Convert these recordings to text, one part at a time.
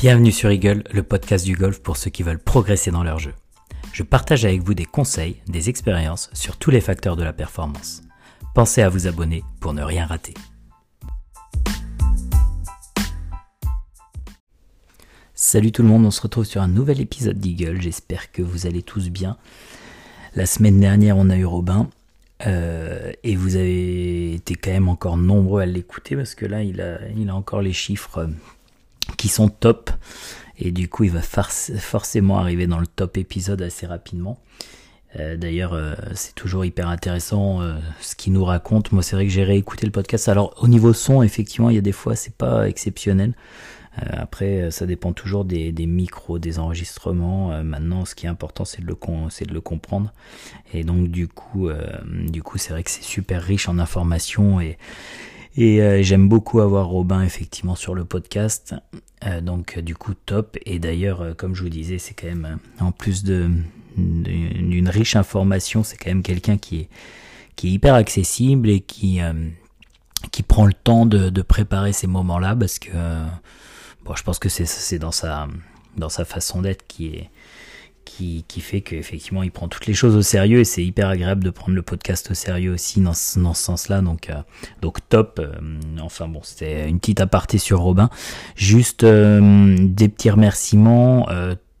Bienvenue sur Eagle, le podcast du golf pour ceux qui veulent progresser dans leur jeu. Je partage avec vous des conseils, des expériences sur tous les facteurs de la performance. Pensez à vous abonner pour ne rien rater. Salut tout le monde, on se retrouve sur un nouvel épisode d'Eagle, j'espère que vous allez tous bien. La semaine dernière on a eu Robin, euh, et vous avez été quand même encore nombreux à l'écouter parce que là il a, encore les chiffres euh, qui sont top. Et du coup il va forcément arriver dans le top épisode assez rapidement. Euh, d'ailleurs, c'est toujours hyper intéressant ce qu'il nous raconte. Moi, c'est vrai que j'ai réécouté le podcast. Alors, au niveau son, effectivement, il y a des fois, c'est pas exceptionnel. Euh, après, euh, ça dépend toujours des, micros, des enregistrements. Euh, maintenant, ce qui est important, c'est de le c'est de le comprendre. Et donc, du coup, du coup, c'est vrai que c'est super riche en informations et et j'aime beaucoup avoir Robin effectivement sur le podcast. donc, du coup, top. Et d'ailleurs, comme je vous disais, c'est quand même en plus d'une riche information, c'est quand même quelqu'un qui est qui est hyper accessible et qui qui prend le temps de, de préparer ces moments-là parce que Bon, je pense que c'est dans sa, dans sa façon d'être qui est, qui, qui, fait qu'effectivement il prend toutes les choses au sérieux et c'est hyper agréable de prendre le podcast au sérieux aussi dans, dans ce sens-là. Donc, euh, donc top. Euh, enfin bon, c'était une petite aparté sur Robin. Juste euh, des petits remerciements.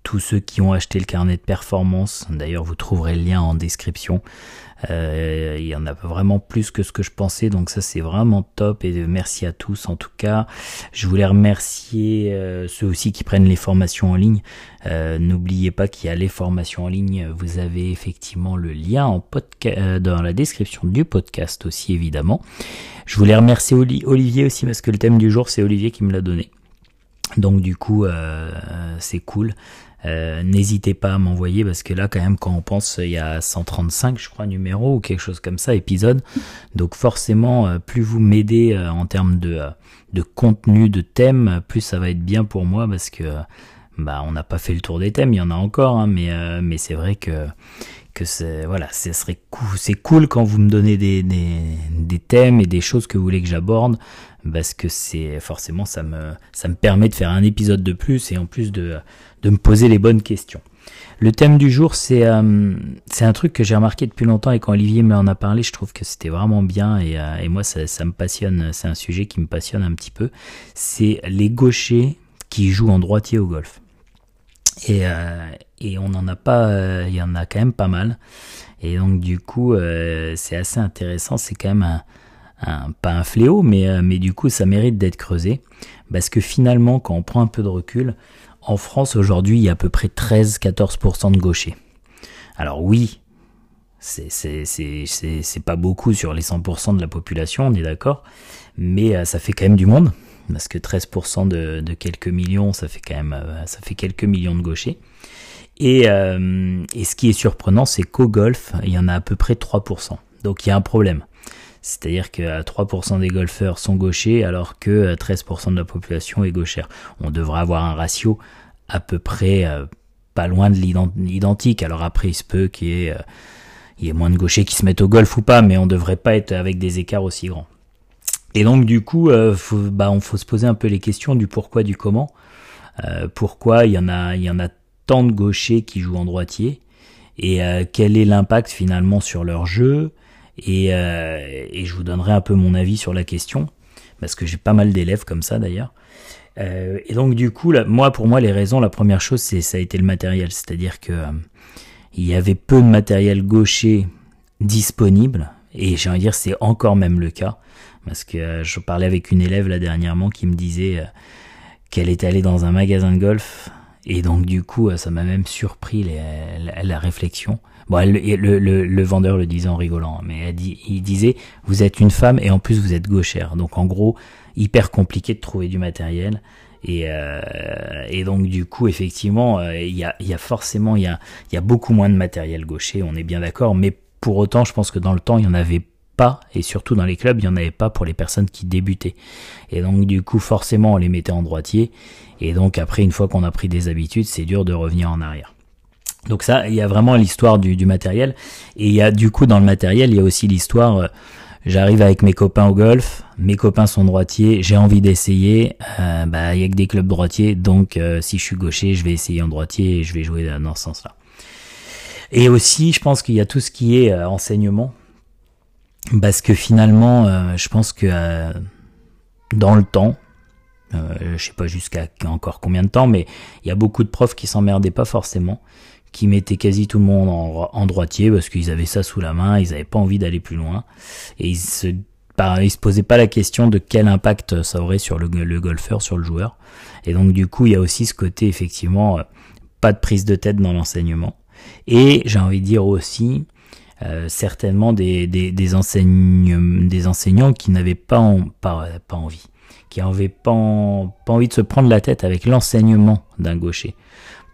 tous ceux qui ont acheté le carnet de performance, d'ailleurs vous trouverez le lien en description. Euh, il y en a vraiment plus que ce que je pensais, donc ça c'est vraiment top et merci à tous en tout cas. Je voulais remercier euh, ceux aussi qui prennent les formations en ligne. Euh, n'oubliez pas qu'il y a les formations en ligne. Vous avez effectivement le lien en dans la description du podcast aussi évidemment. Je voulais remercier Olivier aussi parce que le thème du jour c'est Olivier qui me l'a donné. Donc du coup c'est cool. Euh, n'hésitez pas à m'envoyer parce que là quand même quand on pense il y a 135 je crois numéros ou quelque chose comme ça épisode donc forcément euh, plus vous m'aidez euh, en termes de, de contenu de thème plus ça va être bien pour moi parce que bah on n'a pas fait le tour des thèmes il y en a encore hein, mais mais c'est vrai que que c'est voilà ce serait cool c'est cool quand vous me donnez des, des, des thèmes et des choses que vous voulez que j'aborde parce que c'est forcément ça me ça me permet de faire un épisode de plus et en plus de de me poser les bonnes questions. Le thème du jour, c'est euh, c'est un truc que j'ai remarqué depuis longtemps et quand Olivier m'en a parlé, je trouve que c'était vraiment bien et, euh, et moi ça, ça me passionne, c'est un sujet qui me passionne un petit peu. C'est les gauchers qui jouent en droitier au golf. Et, euh, et on n'en a pas, il y en a quand même pas mal. Et donc du coup, c'est assez intéressant. C'est quand même un, pas un fléau, mais, euh, mais du coup ça mérite d'être creusé. Parce que finalement, quand on prend un peu de recul, en France aujourd'hui, il y a à peu près 13-14% de gauchers. Alors oui, c'est pas beaucoup sur les 100% de la population, on est d'accord, mais euh, ça fait quand même du monde, parce que 13% de, quelques millions, ça fait quand même euh, ça fait quelques millions de gauchers. Et, et ce qui est surprenant, c'est qu'au golf, il y en a à peu près 3%. Donc il y a un problème. C'est-à-dire que 3% des golfeurs sont gauchers alors que 13% euh, de la population est gauchère. On devrait avoir un ratio à peu près euh, pas loin de l'identique. Alors après, il se peut qu'il y, ait, euh, moins de gauchers qui se mettent au golf ou pas, mais on devrait pas être avec des écarts aussi grands. Et donc du coup, faut, bah, on faut se poser un peu les questions du pourquoi, du comment. pourquoi il y en a, tant de gauchers qui jouent en droitier? Et quel est l'impact finalement sur leur jeu? Euh, et, je vous donnerai un peu mon avis sur la question, parce que j'ai pas mal d'élèves comme ça d'ailleurs. Euh, et donc du coup, moi pour moi les raisons, la première chose c'est ça a été le matériel, c'est-à-dire que euh, il y avait peu de matériel gaucher disponible, et j'ai envie de dire c'est encore même le cas, parce que je parlais avec une élève là dernièrement qui me disait qu'elle était allée dans un magasin de golf, et donc du coup ça m'a même surpris la réflexion Bon, le, le, vendeur le disait en rigolant, mais elle dit, il disait, vous êtes une femme et en plus vous êtes gauchère. Donc en gros, hyper compliqué de trouver du matériel. Et, euh, donc du coup, effectivement, euh, il y, a, forcément, il y a beaucoup moins de matériel gaucher, on est bien d'accord. Mais pour autant, je pense que dans le temps, il y en avait pas, et surtout dans les clubs, il n'y en avait pas pour les personnes qui débutaient. Et donc du coup, forcément, on les mettait en droitier. Et donc après, une fois qu'on a pris des habitudes, c'est dur de revenir en arrière. Donc ça, il y a vraiment l'histoire du, matériel. Et il y a du coup dans le matériel, il y a aussi l'histoire, euh, J'arrive avec mes copains au golf, mes copains sont droitiers, j'ai envie d'essayer. Euh, bah, il y a que des clubs droitiers, donc euh, si je suis gaucher, je vais essayer en droitier et je vais jouer dans ce sens-là. Et aussi, je pense qu'il y a tout ce qui est euh, enseignement, parce que finalement, je pense que dans le temps, je sais pas jusqu'à encore combien de temps, mais il y a beaucoup de profs qui s'emmerdaient pas forcément, qui mettaient quasi tout le monde en, droitier parce qu'ils avaient ça sous la main, ils n'avaient pas envie d'aller plus loin et ils se ils se posaient pas la question de quel impact ça aurait sur le, golfeur, sur le joueur. Et donc du coup, il y a aussi ce côté effectivement euh, pas de prise de tête dans l'enseignement. Et j'ai envie de dire aussi euh, certainement des, enseignants qui n'avaient pas, envie, qui n'avaient pas, pas envie de se prendre la tête avec l'enseignement d'un gaucher.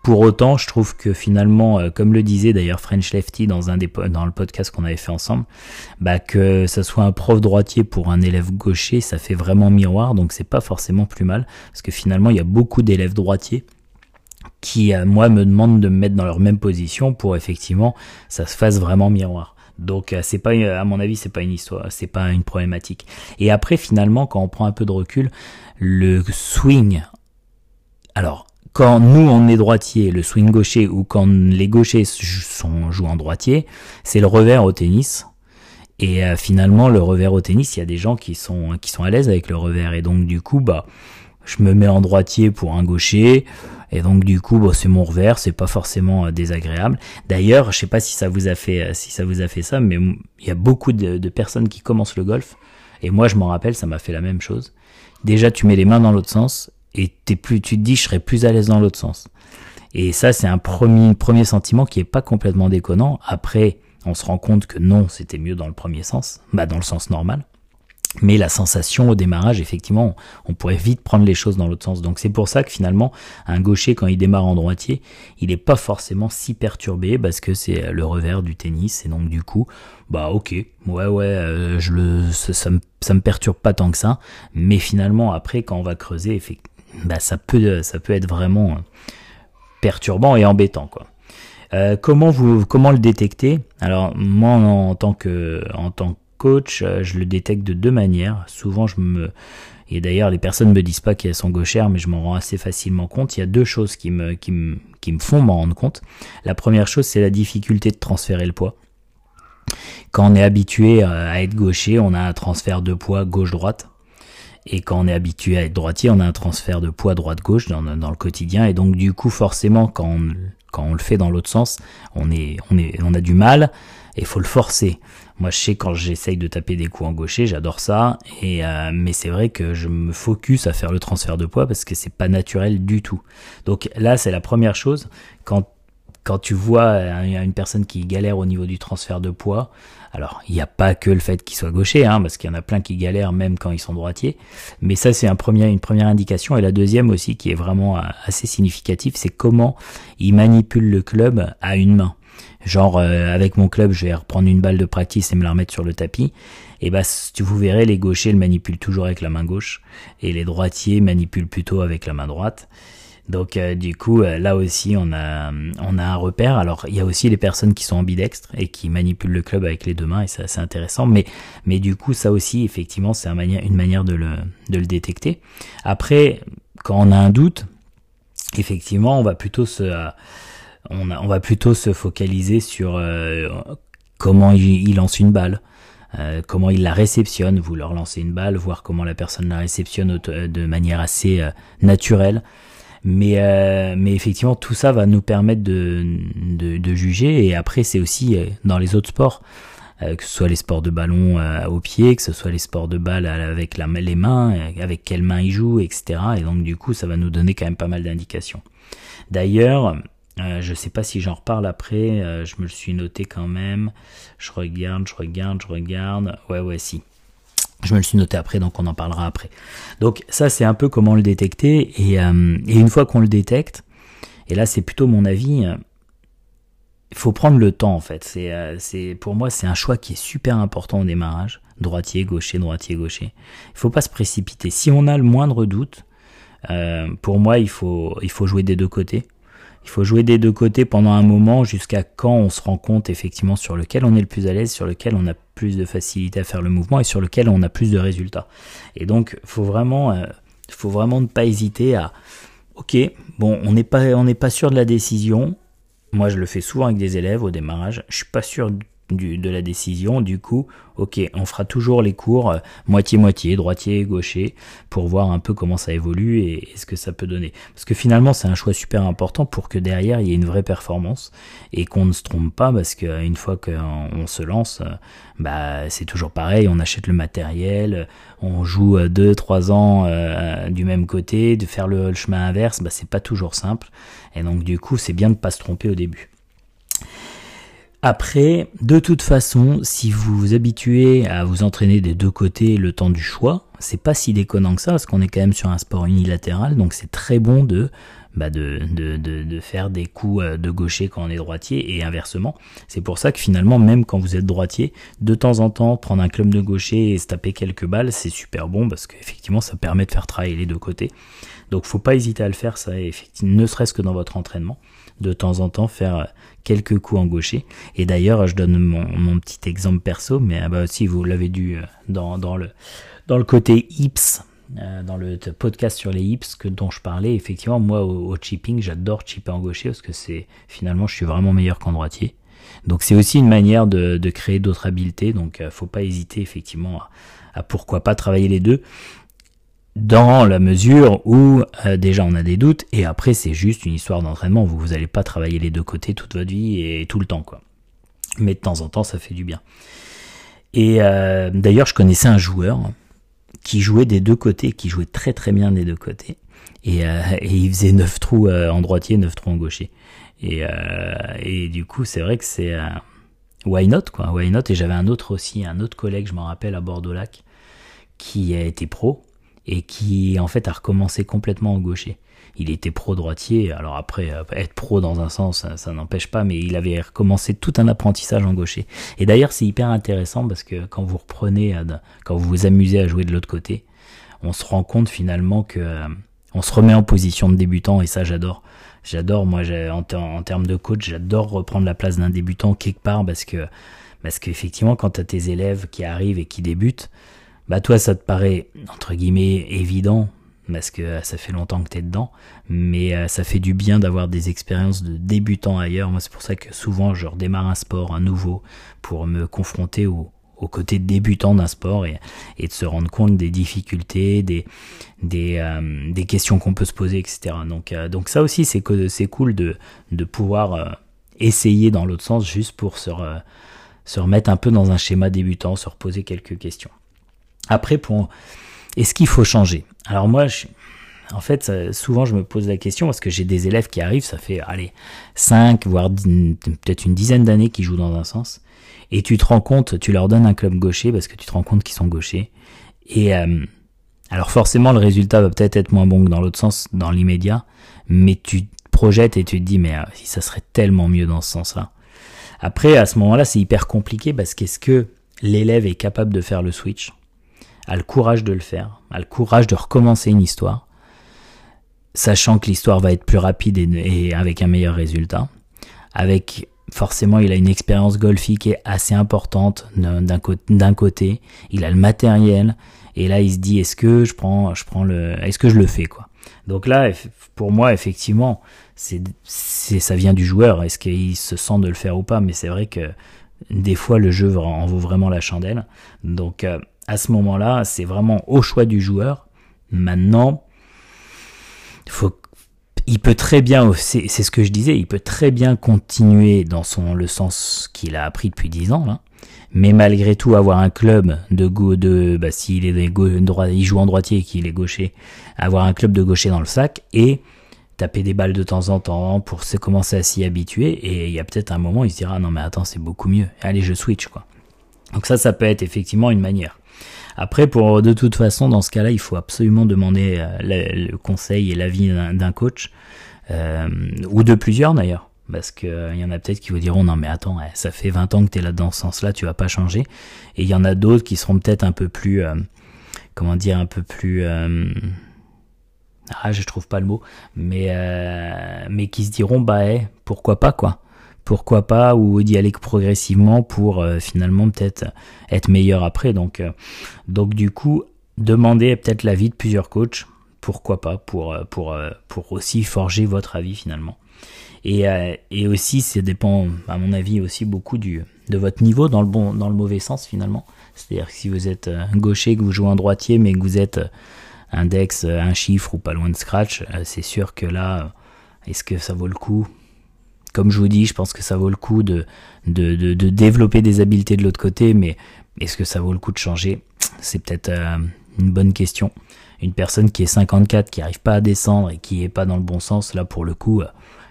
Pour autant, je trouve que finalement, euh, comme le disait d'ailleurs French Lefty dans un le podcast qu'on avait fait ensemble, bah que ça soit un prof droitier pour un élève gaucher, ça fait vraiment miroir, donc c'est pas forcément plus mal, parce que finalement il y a beaucoup d'élèves droitiers qui, euh, moi, me demandent de me mettre dans leur même position pour effectivement ça se fasse vraiment miroir. Donc euh, c'est pas à mon avis c'est pas une histoire, c'est pas une problématique. Et après finalement quand on prend un peu de recul, le swing alors quand nous on est droitier, le swing gaucher, ou quand les gauchers sont, jouent en droitier, c'est le revers au tennis. Et euh, finalement, le revers au tennis, il y a des gens qui sont qui sont à l'aise avec le revers, et donc du coup, bah, je me mets en droitier pour un gaucher, et donc du coup, bah, c'est mon revers, c'est pas forcément euh, désagréable. D'ailleurs, je sais pas si ça vous a fait euh, si ça vous a fait ça, mais il y a beaucoup de, personnes qui commencent le golf, et moi je m'en rappelle, ça m'a fait la même chose. Déjà, tu mets les mains dans l'autre sens, et t'es plus, tu te dis je serais plus à l'aise dans l'autre sens. Et ça, c'est un premier, premier sentiment qui est pas complètement déconnant. Après, on se rend compte que non, c'était mieux dans le premier sens, bah dans le sens normal. Mais la sensation au démarrage, effectivement, on pourrait vite prendre les choses dans l'autre sens. Donc c'est pour ça que finalement, un gaucher, quand il démarre en droitier, il n'est pas forcément si perturbé parce que c'est le revers du tennis. Et donc du coup, bah ok, ouais ouais, euh, je le, ça, me, ça me perturbe pas tant que ça. Mais finalement, après, quand on va creuser, bah, ça peut ça peut être vraiment euh, perturbant et embêtant quoi. Euh, comment vous comment le détecter? Alors moi en, tant que en tant que euh, je le détecte de deux manières. Souvent je me et d'ailleurs les personnes me disent pas qu'elles sont gauchères, mais je m'en rends assez facilement compte. Il y a deux choses qui me qui me qui me font m'en rendre compte. La première chose c'est la difficulté de transférer le poids. Quand on est habitué à être gaucher, on a un transfert de poids gauche-droite. Et quand on est habitué à être droitier, on a un transfert de poids droite-gauche dans, dans, le quotidien. Et donc du coup, forcément, quand on, quand on le fait dans l'autre sens, on, est, on, est, on a du mal et faut le forcer. Moi, je sais quand j'essaye de taper des coups en gaucher, j'adore ça. Et euh, mais c'est vrai que je me focus à faire le transfert de poids parce que c'est pas naturel du tout. Donc là, c'est la première chose. Quand quand tu vois une personne qui galère au niveau du transfert de poids, alors il n'y a pas que le fait qu'il soit gaucher, hein, parce qu'il y en a plein qui galèrent même quand ils sont droitiers, mais ça c'est une première indication. Et la deuxième aussi qui est vraiment euh, assez significative, c'est comment il manipule le club à une main. Genre euh, avec mon club, je vais reprendre une balle de practice et me la remettre sur le tapis. Et bah vous verrez, les gauchers le manipulent toujours avec la main gauche et les droitiers manipulent plutôt avec la main droite. Donc euh, du coup, euh, là aussi, on a, on a un repère. Alors, il y a aussi les personnes qui sont ambidextres et qui manipulent le club avec les deux mains, et c'est assez intéressant. Mais, mais du coup, ça aussi, effectivement, c'est une manière de le, de le détecter. Après, quand on a un doute, effectivement, on va plutôt se, on, on va plutôt se focaliser sur comment il, lance une balle. comment il la réceptionne, vous leur lancez une balle, voir comment la personne la réceptionne de manière assez naturelle, mais, euh, mais effectivement, tout ça va nous permettre de, de, de juger. Et après, c'est aussi euh, dans les autres sports, euh, que ce soit les sports de ballon au pied, que ce soit les sports de balle avec la, les mains, avec quelle main ils jouent, etc. Et donc, du coup, ça va nous donner quand même pas mal d'indications. D'ailleurs, euh, je sais pas si j'en reparle après, je me le suis noté quand même. Je regarde, je regarde, je regarde. Ouais, ouais, si. Je me le suis noté après, donc on en parlera après. Donc ça, c'est un peu comment le détecter. Et, euh, et une fois qu'on le détecte, et là c'est plutôt mon avis, euh, il faut prendre le temps en fait. C'est, euh, c'est pour moi c'est un choix qui est super important au démarrage. Droitier, gaucher, droitier, gaucher. Il faut pas se précipiter. Si on a le moindre doute, pour moi il faut il faut jouer des deux côtés. Il faut jouer des deux côtés pendant un moment jusqu'à quand on se rend compte effectivement sur lequel on est le plus à l'aise, sur lequel on a plus de facilité à faire le mouvement et sur lequel on a plus de résultats. Et donc, faut vraiment, euh, faut vraiment ne pas hésiter à, ok, bon, on n'est pas, on sûr de la décision. Moi, je le fais souvent avec des élèves au démarrage. Je suis pas sûr de la décision. Du coup, ok, on fera toujours les cours euh, moitié-moitié, droitier, gaucher, pour voir un peu comment ça évolue et, ce que ça peut donner. Parce que finalement, c'est un choix super important pour que derrière, il y ait une vraie performance et qu'on ne se trompe pas, parce qu'une fois qu'on se lance, euh, bah, c'est toujours pareil, on achète le matériel, on joue 2-3 ans euh, du même côté, de faire le, chemin inverse, bah, c'est pas toujours simple. Et donc, du coup, c'est bien de pas se tromper au début. Après, de toute façon, si vous vous habituez à vous entraîner des deux côtés le temps du choix, c'est pas si déconnant que ça, parce qu'on est quand même sur un sport unilatéral, donc c'est très bon de, bah de, de, de, faire des coups euh, de gaucher quand on est droitier et inversement. C'est pour ça que finalement, même quand vous êtes droitier, de temps en temps, prendre un club de gaucher et se taper quelques balles, c'est super bon parce qu'effectivement, ça permet de faire travailler les deux côtés. Donc faut pas hésiter à le faire, ça, ne serait-ce que dans votre entraînement de temps en temps faire quelques coups en gaucher. Et d'ailleurs, je donne mon, petit exemple perso, mais ah bah aussi vous l'avez dû euh, dans, dans, le, dans le côté hips, euh, dans le podcast sur les hips que dont je parlais, effectivement, moi au, chipping, j'adore chipper en gaucher parce que c'est finalement, je suis vraiment meilleur qu'en droitier. Donc c'est aussi une manière de, de créer d'autres habiletés. Donc euh, faut pas hésiter effectivement à, pourquoi pas travailler les deux dans la mesure où euh, déjà on a des doutes et après c'est juste une histoire d'entraînement. Vous vous allez pas travailler les deux côtés toute votre vie et tout le temps quoi. Mais de temps en temps ça fait du bien. Et euh, d'ailleurs je connaissais un joueur qui jouait des deux côtés, qui jouait très très bien des deux côtés. Et, euh, il faisait 9 trous en droitier, 9 trous en gaucher. Et, du coup c'est vrai que c'est why not quoi, why not? Et j'avais un autre aussi, un autre collègue, je m'en rappelle à Bordeaux-Lac, qui a été pro et qui en fait a recommencé complètement en gaucher. Il était pro-droitier, alors après, euh, être pro dans un sens, ça, n'empêche pas, mais il avait recommencé tout un apprentissage en gaucher. Et d'ailleurs, c'est hyper intéressant parce que quand vous reprenez, quand vous vous amusez à jouer de l'autre côté, on se rend compte finalement que euh, on se remet en position de débutant et ça j'adore. J'adore, moi, en, en, termes de coach, j'adore reprendre la place d'un débutant quelque part parce que, parce qu'effectivement, quand tu as tes élèves qui arrivent et qui débutent, bah toi ça te paraît entre guillemets évident parce que ça fait longtemps que tu es dedans, mais euh, ça fait du bien d'avoir des expériences de débutants ailleurs. Moi c'est pour ça que souvent je redémarre un sport, un nouveau, pour me confronter au, au côté débutant d'un sport et, de se rendre compte des difficultés, des, euh, questions qu'on peut se poser, etc. Donc, euh, ça aussi c'est cool de, de pouvoir essayer dans l'autre sens juste pour se, se remettre un peu dans un schéma débutant, se reposer quelques questions. Après, pour est-ce qu'il faut changer? Alors moi, je, en fait, souvent je me pose la question parce que j'ai des élèves qui arrivent, ça fait allez 5 voire peut-être une dizaine d'années qui jouent dans un sens, et tu te rends compte, tu leur donnes un club gaucher parce que tu te rends compte qu'ils sont gauchers, et euh, alors forcément le résultat va peut-être être moins bon que dans l'autre sens dans l'immédiat, mais tu te projettes et tu te dis mais euh, si ça serait tellement mieux dans ce sens-là. Après à ce moment-là c'est hyper compliqué parce qu'est-ce que l'élève est capable de faire le switch? A le courage de le faire, a le courage de recommencer une histoire, sachant que l'histoire va être plus rapide et, avec un meilleur résultat, avec forcément il a une expérience golfique qui est assez importante d'un côté, il a le matériel et là il se dit est-ce que je prends je prends le est-ce que je le fais quoi? Donc là pour moi effectivement c'est ça vient du joueur est-ce qu'il se sent de le faire ou pas mais c'est vrai que des fois le jeu en vaut vraiment la chandelle. Donc euh, à ce moment-là, c'est vraiment au choix du joueur. Maintenant, il peut très bien, c'est ce que je disais, il peut très bien continuer dans son le sens qu'il a appris depuis 10 ans, là, mais malgré tout avoir un club de go de, bah, s'il est droit, il joue en droitier et qu'il est gaucher, avoir un club de gaucher dans le sac et taper des balles de temps en temps pour se commencer à s'y habituer et il y a peut-être un moment il se dira non mais attends c'est beaucoup mieux. Allez je switch quoi. Donc ça ça peut être effectivement une manière après, pour de toute façon, dans ce cas-là, il faut absolument demander euh, le, conseil et l'avis d'un coach, euh, ou de plusieurs d'ailleurs. Parce qu'il euh, y en a peut-être qui vous diront non mais attends, ça fait 20 ans que tu es là dans ce sens-là, tu vas pas changer. Et il y en a d'autres qui seront peut-être un peu plus, comment dire, un peu plus ah, je trouve pas le mot, mais, mais qui se diront, bah, hey, pourquoi pas, quoi pourquoi pas, ou d'y aller progressivement pour finalement peut-être être meilleur après. Donc, donc du coup, demander peut-être l'avis de plusieurs coachs, pourquoi pas, pour, pour, pour aussi forger votre avis finalement. Et, et aussi, ça dépend, à mon avis, aussi beaucoup du, de votre niveau dans le, bon, dans le mauvais sens finalement. C'est-à-dire que si vous êtes euh, gaucher, que vous jouez un droitier, mais que vous êtes euh, index, euh, un chiffre ou pas loin de scratch, c'est sûr que là, est-ce que ça vaut le coup Comme je vous dis, je pense que ça vaut le coup de, de, de, développer des habiletés de l'autre côté, mais est-ce que ça vaut le coup de changer? C'est peut-être une bonne question. Une personne qui est 54, qui n'arrive pas à descendre et qui n'est pas dans le bon sens, là pour le coup,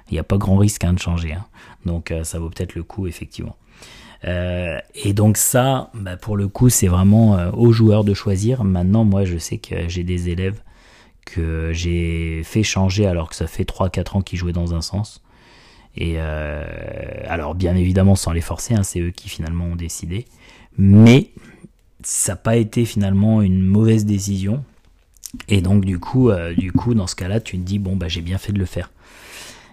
il n'y a pas grand risque hein, de changer. Hein. Donc ça vaut peut-être le coup, effectivement. Euh, et donc ça, bah, pour le coup, c'est vraiment euh, aux joueurs de choisir. Maintenant, moi, je sais que j'ai des élèves que j'ai fait changer alors que ça fait 3-4 ans qu'ils jouaient dans un sens. Et euh, alors, bien évidemment, sans les forcer, hein, c'est eux qui finalement ont décidé. Mais ça n'a pas été finalement une mauvaise décision. Et donc, du coup, du coup dans ce cas-là, tu te dis, bon, bah, j'ai bien fait de le faire.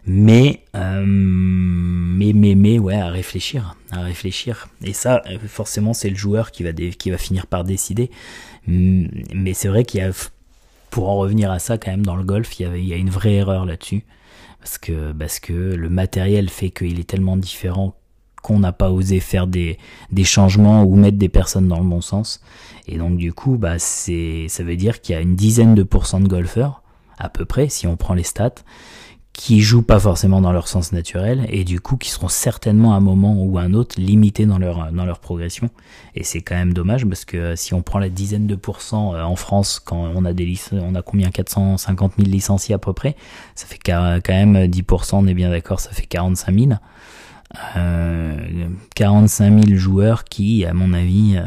Mais, euh, mais, mais, mais, ouais, à réfléchir, à réfléchir. Et ça, forcément, c'est le joueur qui va, qui va finir par décider. Mais c'est vrai qu'il y a, pour en revenir à ça, quand même, dans le golf, il y, avait, il y a une vraie erreur là-dessus. Parce que, le matériel fait qu'il est tellement différent qu'on n'a pas osé faire des, des changements ou mettre des personnes dans le bon sens. Et donc, du coup, bah, c'est, ça veut dire qu'il y a une dizaine de pourcents de golfeurs, à peu près, si on prend les stats, qui jouent pas forcément dans leur sens naturel et du coup qui seront certainement à un moment ou à un autre limités dans leur dans leur progression. Et c'est quand même dommage parce que euh, si on prend la dizaine de pourcents euh, en France quand on a des on a combien 450 000 licenciés à peu près ça fait quand même 10% on est bien d'accord ça fait 45 000 euh, 45 000 joueurs qui à mon avis euh,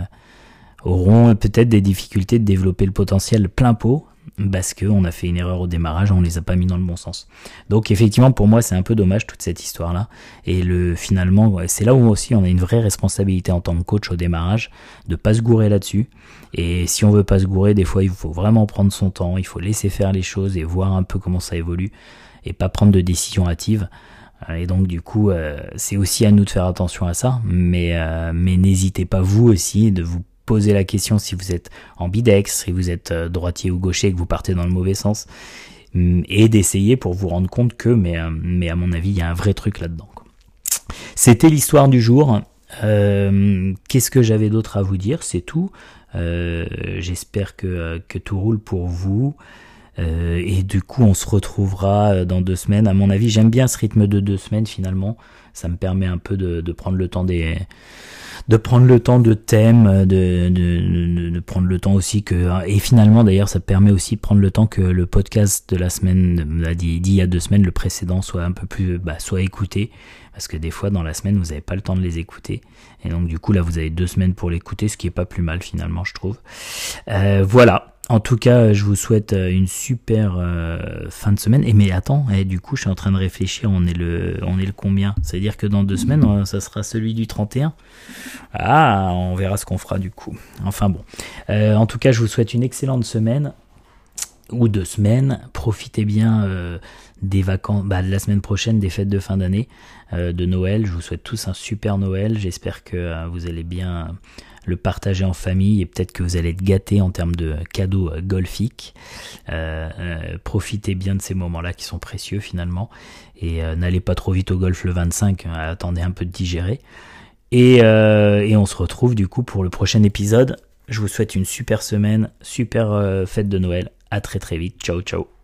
auront peut-être des difficultés de développer le potentiel plein pot parce qu'on a fait une erreur au démarrage, on les a pas mis dans le bon sens. Donc effectivement, pour moi, c'est un peu dommage toute cette histoire-là. Et le finalement, c'est là où aussi on a une vraie responsabilité en tant que coach au démarrage de pas se gourer là-dessus. Et si on veut pas se gourer, des fois, il faut vraiment prendre son temps, il faut laisser faire les choses et voir un peu comment ça évolue et pas prendre de décisions hâtives. Euh, et donc du coup, euh, c'est aussi à nous de faire attention à ça, mais, euh, mais n'hésitez pas vous aussi de vous poser la question si vous êtes ambidex, si vous êtes euh, droitier ou gaucher, que vous partez dans le mauvais sens, mm, et d'essayer pour vous rendre compte que, mais, euh, mais à mon avis, il y a un vrai truc là-dedans. C'était l'histoire du jour. Euh, qu'est-ce que j'avais d'autre à vous dire? C'est tout. J'espère que, tout roule pour vous. et du coup, on se retrouvera dans deux semaines. À mon avis, j'aime bien ce rythme de deux semaines finalement. Ça me permet un peu de prendre le temps des de prendre le temps de thème, de, de, prendre le temps aussi que et finalement d'ailleurs ça permet aussi de prendre le temps que le podcast de la semaine d'il y a deux semaines, le précédent soit un peu plus bah, soit écouté parce que des fois dans la semaine vous n'avez pas le temps de les écouter et donc du coup là vous avez deux semaines pour l'écouter, ce qui est pas plus mal finalement je trouve. Euh, voilà. En tout cas, je vous souhaite euh, une super euh, fin de semaine. Et mais attends, eh, du coup, je suis en train de réfléchir. On est le, on est le combien? C'est-à-dire que dans deux semaines, euh, ça sera celui du 31. Ah, on verra ce qu'on fera du coup. Enfin bon. en tout cas, je vous souhaite une excellente semaine ou deux semaines. Profitez bien des vacances, bah, de la semaine prochaine, des fêtes de fin d'année, de Noël. Je vous souhaite tous un super Noël. J'espère que vous allez bien le partager en famille et peut-être que vous allez être gâté en termes de cadeaux euh, golfiques. Euh, euh, profitez bien de ces moments-là qui sont précieux finalement et n'allez pas trop vite au golf le 25, attendez un peu de digérer. Et, et, on se retrouve du coup pour le prochain épisode. Je vous souhaite une super semaine, super fête de Noël. À très très vite. Ciao ciao.